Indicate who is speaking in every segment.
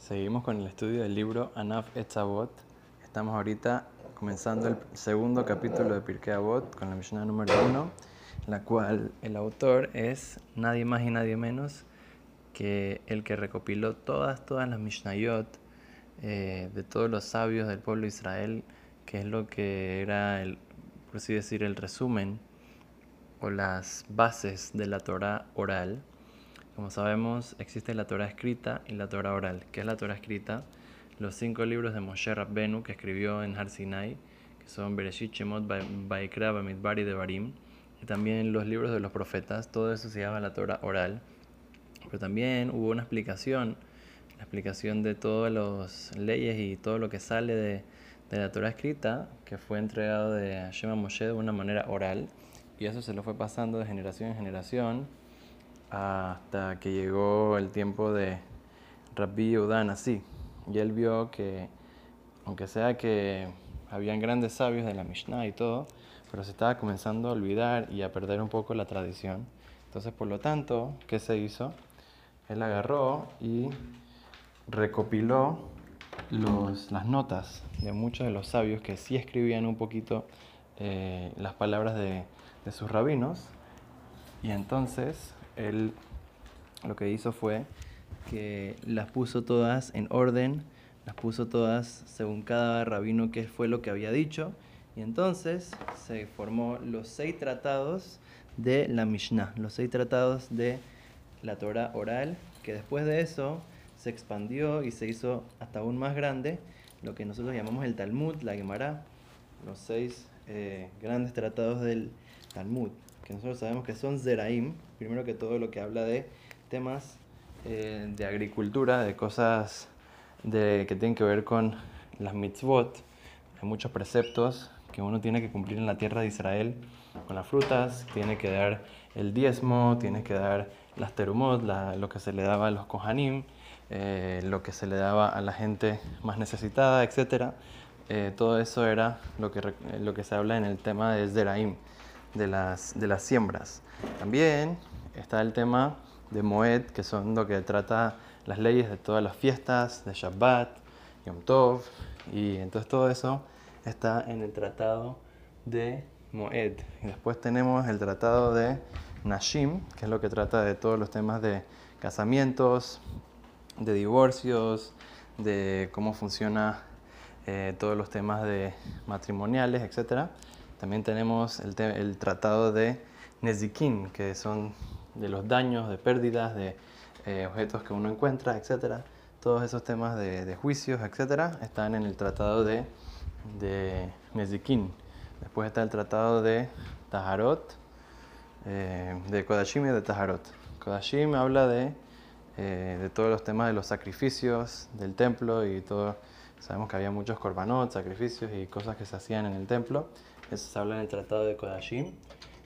Speaker 1: Seguimos con el estudio del libro Anaf Etzavot. Estamos ahorita comenzando el segundo capítulo de Pirkei Avot con la Mishnah número uno, la cual el autor es nadie más y nadie menos que el que recopiló todas, todas las Mishnayot eh, de todos los sabios del pueblo de Israel, que es lo que era, el, por así decir, el resumen o las bases de la Torah oral como sabemos, existe la Torah escrita y la Torah oral. ¿Qué es la Torah escrita? Los cinco libros de Moshe Rabbenu que escribió en Har Sinai, que son Bereshit, Shemot, Baikra, Bamidbar y Devarim. Y también los libros de los profetas, todo eso se llama la Torah oral. Pero también hubo una explicación, la explicación de todas las leyes y todo lo que sale de, de la Torah escrita, que fue entregado de Hashem a Moshe de una manera oral. Y eso se lo fue pasando de generación en generación hasta que llegó el tiempo de Rabbi Udan así. Y él vio que, aunque sea que habían grandes sabios de la Mishnah y todo, pero se estaba comenzando a olvidar y a perder un poco la tradición. Entonces, por lo tanto, ¿qué se hizo? Él agarró y recopiló los, las notas de muchos de los sabios que sí escribían un poquito eh, las palabras de, de sus rabinos. Y entonces él lo que hizo fue que las puso todas en orden, las puso todas según cada rabino que fue lo que había dicho, y entonces se formó los seis tratados de la Mishnah, los seis tratados de la Torah oral, que después de eso se expandió y se hizo hasta aún más grande, lo que nosotros llamamos el Talmud, la Gemara, los seis eh, grandes tratados del Talmud que nosotros sabemos que son Zeraim, primero que todo lo que habla de temas eh, de agricultura, de cosas de, que tienen que ver con las mitzvot, hay muchos preceptos que uno tiene que cumplir en la tierra de Israel con las frutas, tiene que dar el diezmo, tiene que dar las terumot, lo que se le daba a los kohanim, eh, lo que se le daba a la gente más necesitada, etc. Eh, todo eso era lo que, lo que se habla en el tema de Zeraim de las, de las siembras. También está el tema de Moed, que son lo que trata las leyes de todas las fiestas, de Shabbat, Yom Tov, y entonces todo eso está en el tratado de Moed. Y después tenemos el tratado de Nashim, que es lo que trata de todos los temas de casamientos, de divorcios, de cómo funciona eh, todos los temas de matrimoniales, etcétera. También tenemos el, el tratado de Nezikin, que son de los daños, de pérdidas, de eh, objetos que uno encuentra, etc. Todos esos temas de, de, juicios, etc. están en el tratado de, de Nezikin. Después está el tratado de Taharot, eh, de Kodashim y de Taharot. Kodashim habla de, eh, de todos los temas de los sacrificios del templo y todo. Sabemos que había muchos korbanot, sacrificios y cosas que se hacían en el templo. Eso se habla en el Tratado de Kodashim.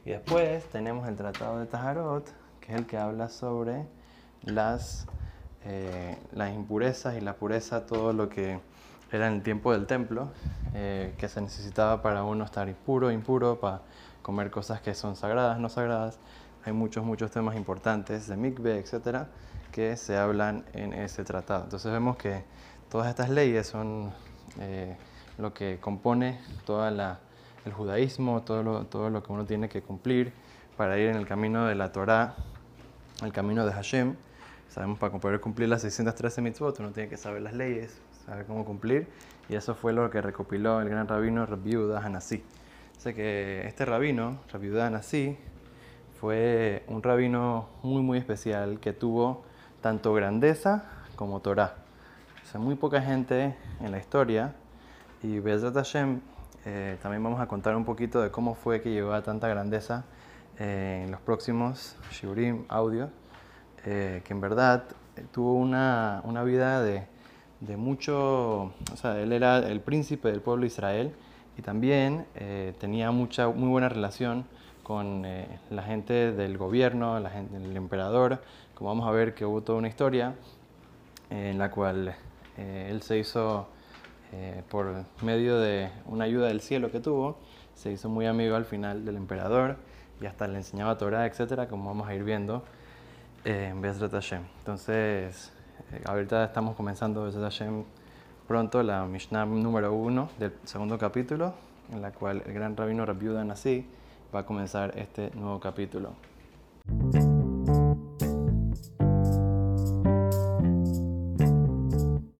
Speaker 1: Y después tenemos el Tratado de Taharot, que es el que habla sobre las, eh, las impurezas y la pureza, todo lo que era en el tiempo del templo, eh, que se necesitaba para uno estar impuro, impuro, para comer cosas que son sagradas, no sagradas. Hay muchos, muchos temas importantes de mikve, etcétera, que se hablan en ese tratado. Entonces vemos que todas estas leyes son eh, lo que compone toda la el judaísmo, todo lo, todo lo que uno tiene que cumplir para ir en el camino de la Torá, el camino de Hashem. Sabemos para poder cumplir las 613 mitzvot, uno tiene que saber las leyes, saber cómo cumplir, y eso fue lo que recopiló el gran rabino Rabbi Hanasí. Sé que este rabino, Rabbi Hanasí, fue un rabino muy muy especial que tuvo tanto grandeza como Torah. O sea, muy poca gente en la historia, y Bezrat Hashem eh, también vamos a contar un poquito de cómo fue que llegó a tanta grandeza eh, en los próximos Shiurim audio, eh, que en verdad tuvo una, una vida de, de, mucho, o sea, él era el príncipe del pueblo de Israel y también tenía mucha, muy buena relación con la gente del gobierno, el emperador, como vamos a ver que hubo toda una historia en la cual él se hizo eh, por medio de una ayuda del cielo que tuvo, se hizo muy amigo al final del emperador y hasta le enseñaba Torah, etcétera, como vamos a ir viendo eh, en Bezrat Hashem. Entonces, Eh, ahorita estamos comenzando desde Hashem pronto la Mishnah número uno del segundo capítulo, en la cual el gran rabino Rabbi Nassi va a comenzar este nuevo capítulo.